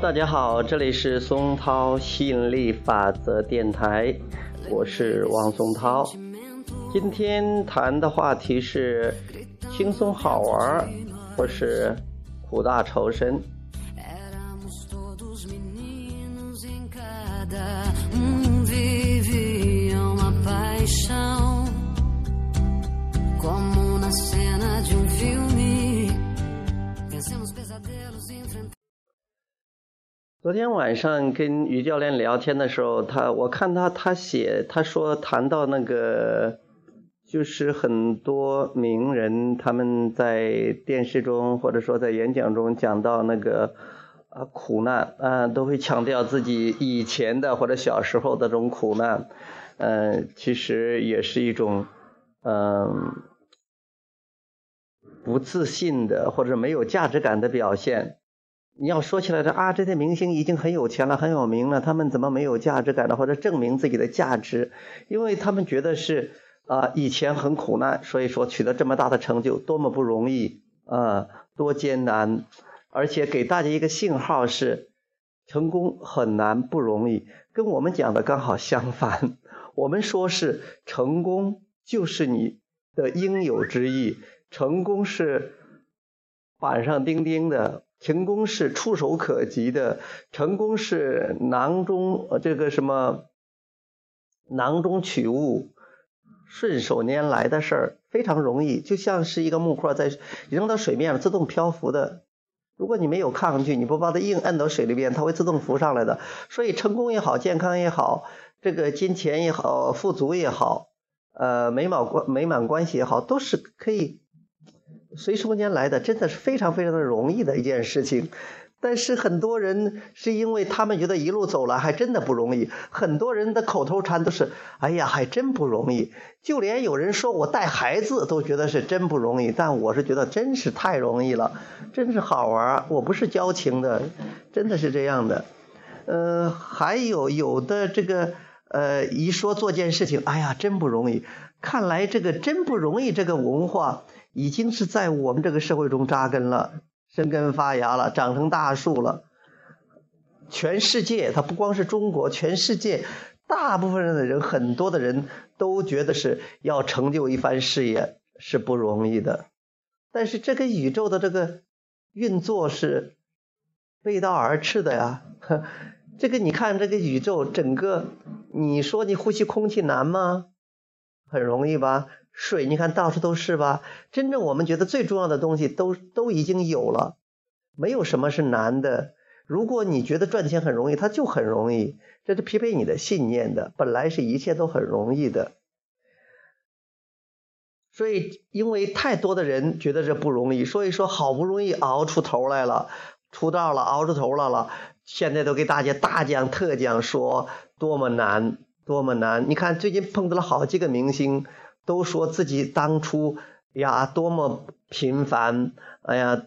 大家好，这里是松涛吸引力法则电台，我是王松涛。今天谈的话题是轻松好玩，或是苦大仇深。昨天晚上跟于教练聊天的时候，他我看他他写他说谈到那个，就是很多名人他们在电视中或者说在演讲中讲到那个啊苦难啊，都会强调自己以前的或者小时候的这种苦难，嗯，其实也是一种嗯不自信的或者没有价值感的表现。你要说起来的啊，这些明星已经很有钱了，很有名了，他们怎么没有价值感呢？或者证明自己的价值？因为他们觉得是啊，以前很苦难，所以说取得这么大的成就，多么不容易啊，多艰难，而且给大家一个信号是，成功很难不容易。跟我们讲的刚好相反，我们说是成功就是你的应有之义，成功是板上钉钉的。成功是触手可及的，成功是囊中这个什么囊中取物，顺手拈来的事儿，非常容易，就像是一个木块在扔到水面上自动漂浮的。如果你没有抗拒，你不把它硬摁到水里边，它会自动浮上来的。所以成功也好，健康也好，这个金钱也好，富足也好，呃，美满关美满关系也好，都是可以。随手拈来的，真的是非常非常的容易的一件事情。但是很多人是因为他们觉得一路走来还真的不容易。很多人的口头禅都是：“哎呀，还真不容易。”就连有人说我带孩子都觉得是真不容易。但我是觉得真是太容易了，真是好玩。我不是矫情的，真的是这样的。呃，还有有的这个呃，一说做件事情，哎呀，真不容易。看来这个真不容易这个文化。已经是在我们这个社会中扎根了，生根发芽了，长成大树了。全世界，它不光是中国，全世界大部分的人，很多的人都觉得是要成就一番事业是不容易的。但是这个宇宙的这个运作是背道而驰的呀。这个你看，这个宇宙整个，你说你呼吸空气难吗？很容易吧？水，你看到处都是吧？真正我们觉得最重要的东西都都已经有了，没有什么是难的。如果你觉得赚钱很容易，它就很容易，这是匹配你的信念的。本来是一切都很容易的，所以因为太多的人觉得这不容易，所以说好不容易熬出头来了，出道了，熬出头来了，现在都给大家大讲特讲，说多么难，多么难。你看最近碰到了好几个明星。都说自己当初呀多么平凡，哎呀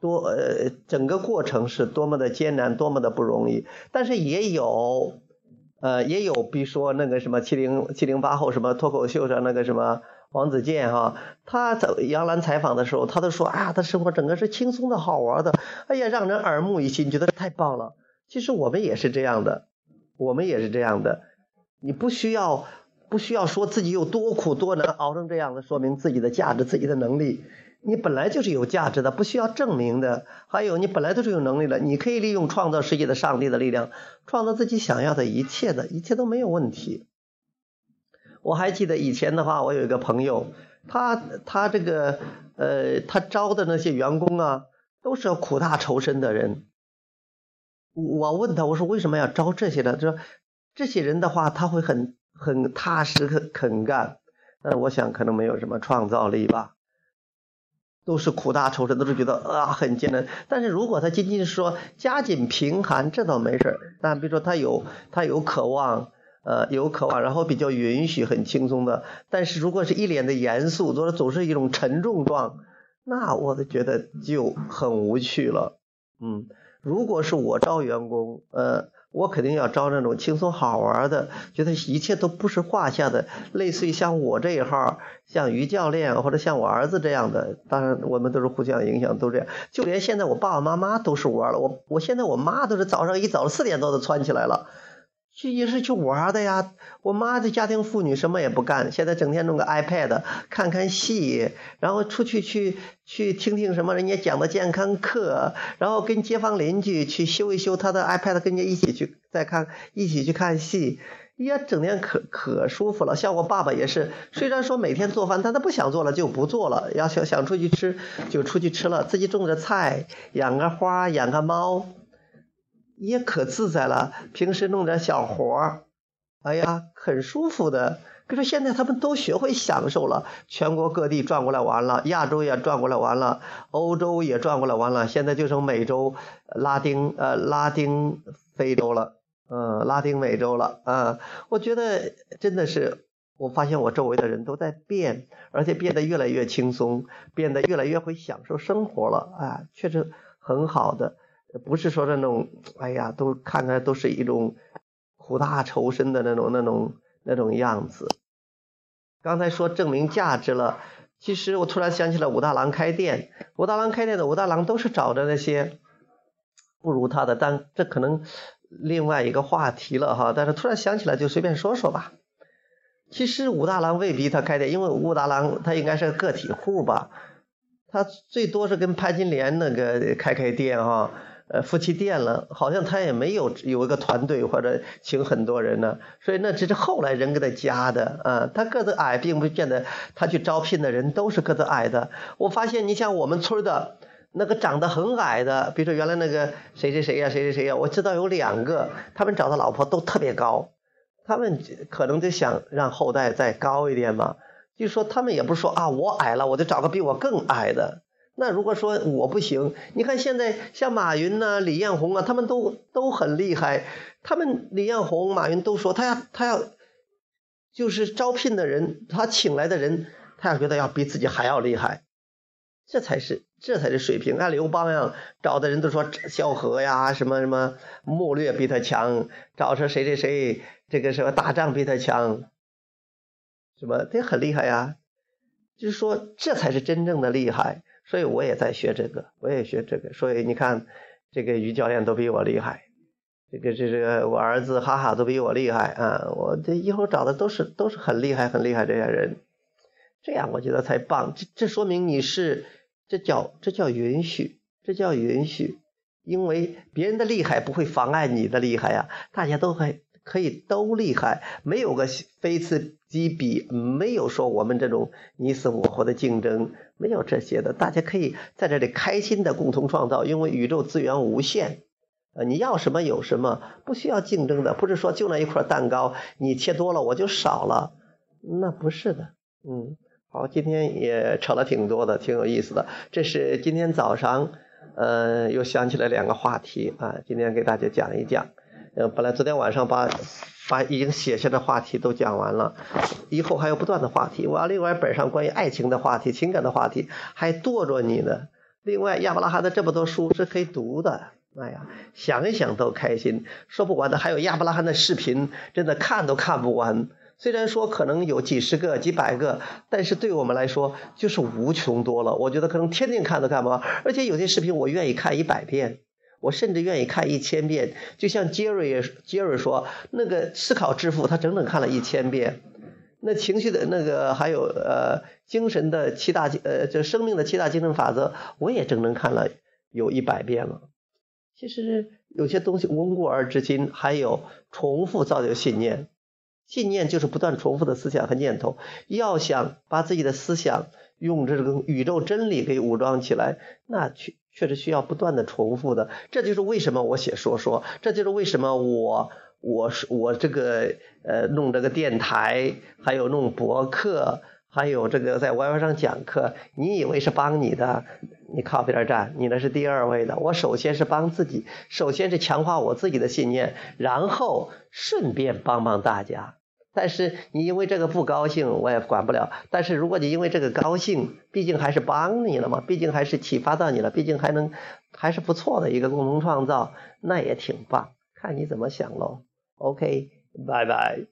多呃整个过程是多么的艰难，多么的不容易。但是也有呃也有，比如说那个什么七零七零八后什么脱口秀上那个什么王子健哈，他在杨澜采访的时候，他都说啊，他生活整个是轻松的好玩的，哎呀让人耳目一新，觉得太棒了。其实我们也是这样的，我们也是这样的，你不需要。不需要说自己有多苦多难熬成这样的，说明自己的价值、自己的能力。你本来就是有价值的，不需要证明的。还有，你本来就是有能力的，你可以利用创造世界的上帝的力量，创造自己想要的一切的，一切都没有问题。我还记得以前的话，我有一个朋友，他他这个呃，他招的那些员工啊，都是苦大仇深的人。我问他，我说为什么要招这些呢？他说这些人的话，他会很。很踏实肯肯干，但是我想可能没有什么创造力吧，都是苦大仇深，都是觉得啊很艰难。但是如果他仅仅是说家境贫寒，这倒没事但比如说他有他有渴望，呃有渴望，然后比较允许很轻松的。但是如果是一脸的严肃，总是总是一种沉重状，那我都觉得就很无趣了。嗯，如果是我招员工，呃。我肯定要招那种轻松好玩的，觉得一切都不是话下的，类似于像我这一号，像于教练或者像我儿子这样的。当然，我们都是互相影响，都这样。就连现在我爸爸妈妈都是玩了，我我现在我妈都是早上一早四点多就窜起来了。去也是去玩的呀，我妈的家庭妇女什么也不干，现在整天弄个 iPad 看看戏，然后出去去去听听什么人家讲的健康课，然后跟街坊邻居去修一修他的 iPad，跟人家一起去再看，一起去看戏，呀，整天可可舒服了。像我爸爸也是，虽然说每天做饭，但他不想做了就不做了，要想想出去吃就出去吃了，自己种着菜，养个花，养个猫。也可自在了，平时弄点小活儿，哎呀，很舒服的。可是现在他们都学会享受了，全国各地转过来玩了，亚洲也转过来玩了，欧洲也转过来玩了，现在就剩美洲、拉丁呃拉丁非洲了，嗯，拉丁美洲了啊。我觉得真的是，我发现我周围的人都在变，而且变得越来越轻松，变得越来越会享受生活了啊，确实很好的。不是说那种，哎呀，都看看都是一种苦大仇深的那种、那种、那种样子。刚才说证明价值了，其实我突然想起了武大郎开店，武大郎开店的武大郎都是找的那些不如他的，但这可能另外一个话题了哈。但是突然想起来就随便说说吧。其实武大郎未必他开店，因为武大郎他应该是个个体户吧，他最多是跟潘金莲那个开开店哈。呃，夫妻店了，好像他也没有有一个团队或者请很多人呢，所以那只是后来人给他加的啊。他个子矮，并不见得他去招聘的人都是个子矮的。我发现，你像我们村的那个长得很矮的，比如说原来那个谁谁谁呀，谁谁谁呀，我知道有两个，他们找的老婆都特别高，他们可能就想让后代再高一点嘛。就说他们也不是说啊，我矮了，我就找个比我更矮的。那如果说我不行，你看现在像马云呐、李彦宏啊，他们都都很厉害。他们李彦宏、马云都说，他要他要就是招聘的人，他请来的人，他要觉得要比自己还要厉害，这才是这才是水平。按刘邦样找的人都说萧何呀，什么什么谋略比他强，找说谁谁谁这个什么打仗比他强，什么这很厉害呀。就是说，这才是真正的厉害。所以我也在学这个，我也学这个。所以你看，这个于教练都比我厉害，这个这个我儿子哈哈都比我厉害啊！我这以后找的都是都是很厉害很厉害这些人，这样我觉得才棒。这这说明你是这叫这叫允许，这叫允许，因为别人的厉害不会妨碍你的厉害呀，大家都会。可以都厉害，没有个非此即彼，没有说我们这种你死我活的竞争，没有这些的，大家可以在这里开心的共同创造，因为宇宙资源无限，呃，你要什么有什么，不需要竞争的，不是说就那一块蛋糕，你切多了我就少了，那不是的，嗯，好，今天也扯了挺多的，挺有意思的，这是今天早上，呃，又想起来两个话题啊，今天给大家讲一讲。呃，本来昨天晚上把把已经写下的话题都讲完了，以后还有不断的话题。我要另外本上关于爱情的话题、情感的话题还剁着你呢。另外，亚伯拉罕的这么多书是可以读的，哎呀，想一想都开心，说不完的。还有亚伯拉罕的视频，真的看都看不完。虽然说可能有几十个、几百个，但是对我们来说就是无穷多了。我觉得可能天天看都看不完，而且有些视频我愿意看一百遍。我甚至愿意看一千遍，就像杰瑞杰瑞说，那个思考致富，他整整看了一千遍。那情绪的那个，还有呃精神的七大呃，这生命的七大精神法则，我也整整看了有一百遍了。其实有些东西温故而知新，还有重复造就信念，信念就是不断重复的思想和念头。要想把自己的思想用这个宇宙真理给武装起来，那去。确实需要不断的重复的，这就是为什么我写说说，这就是为什么我我我这个呃弄这个电台，还有弄博客，还有这个在 YY 上讲课，你以为是帮你的，你靠边站，你那是第二位的。我首先是帮自己，首先是强化我自己的信念，然后顺便帮帮大家。但是你因为这个不高兴，我也管不了。但是如果你因为这个高兴，毕竟还是帮你了嘛，毕竟还是启发到你了，毕竟还能还是不错的一个共同创造，那也挺棒。看你怎么想喽。OK，拜拜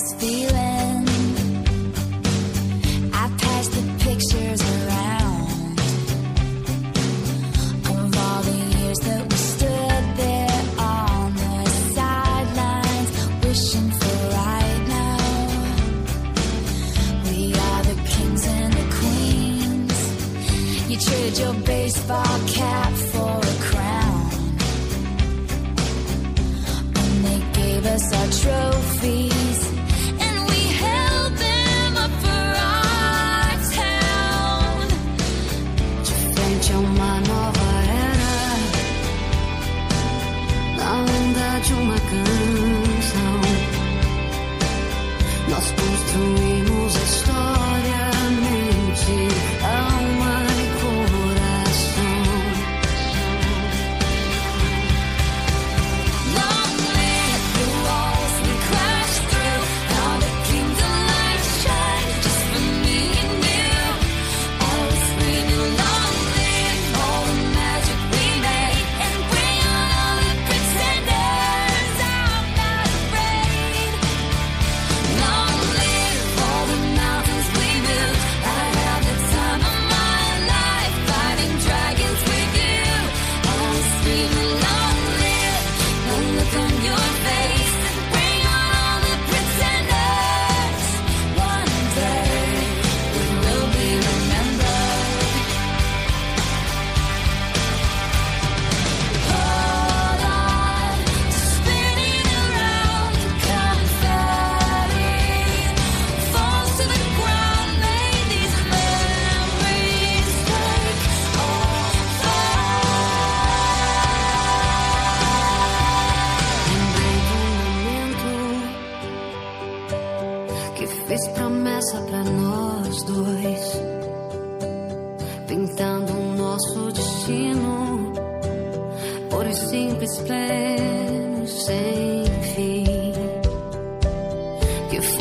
this feeling.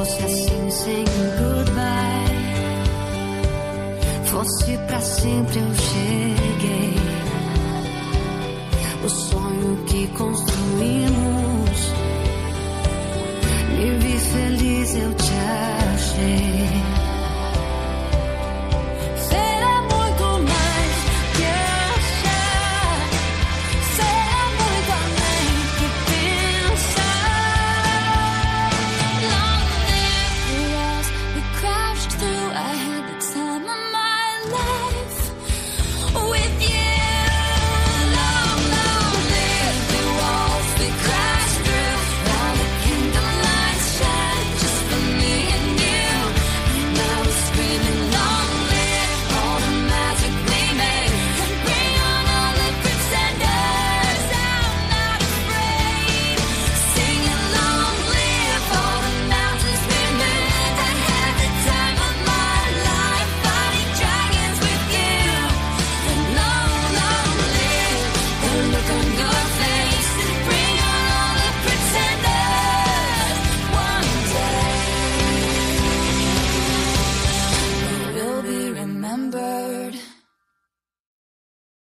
fosse assim sem goodbye, fosse para sempre eu cheguei. O sonho que construímos, me vi feliz eu te achei.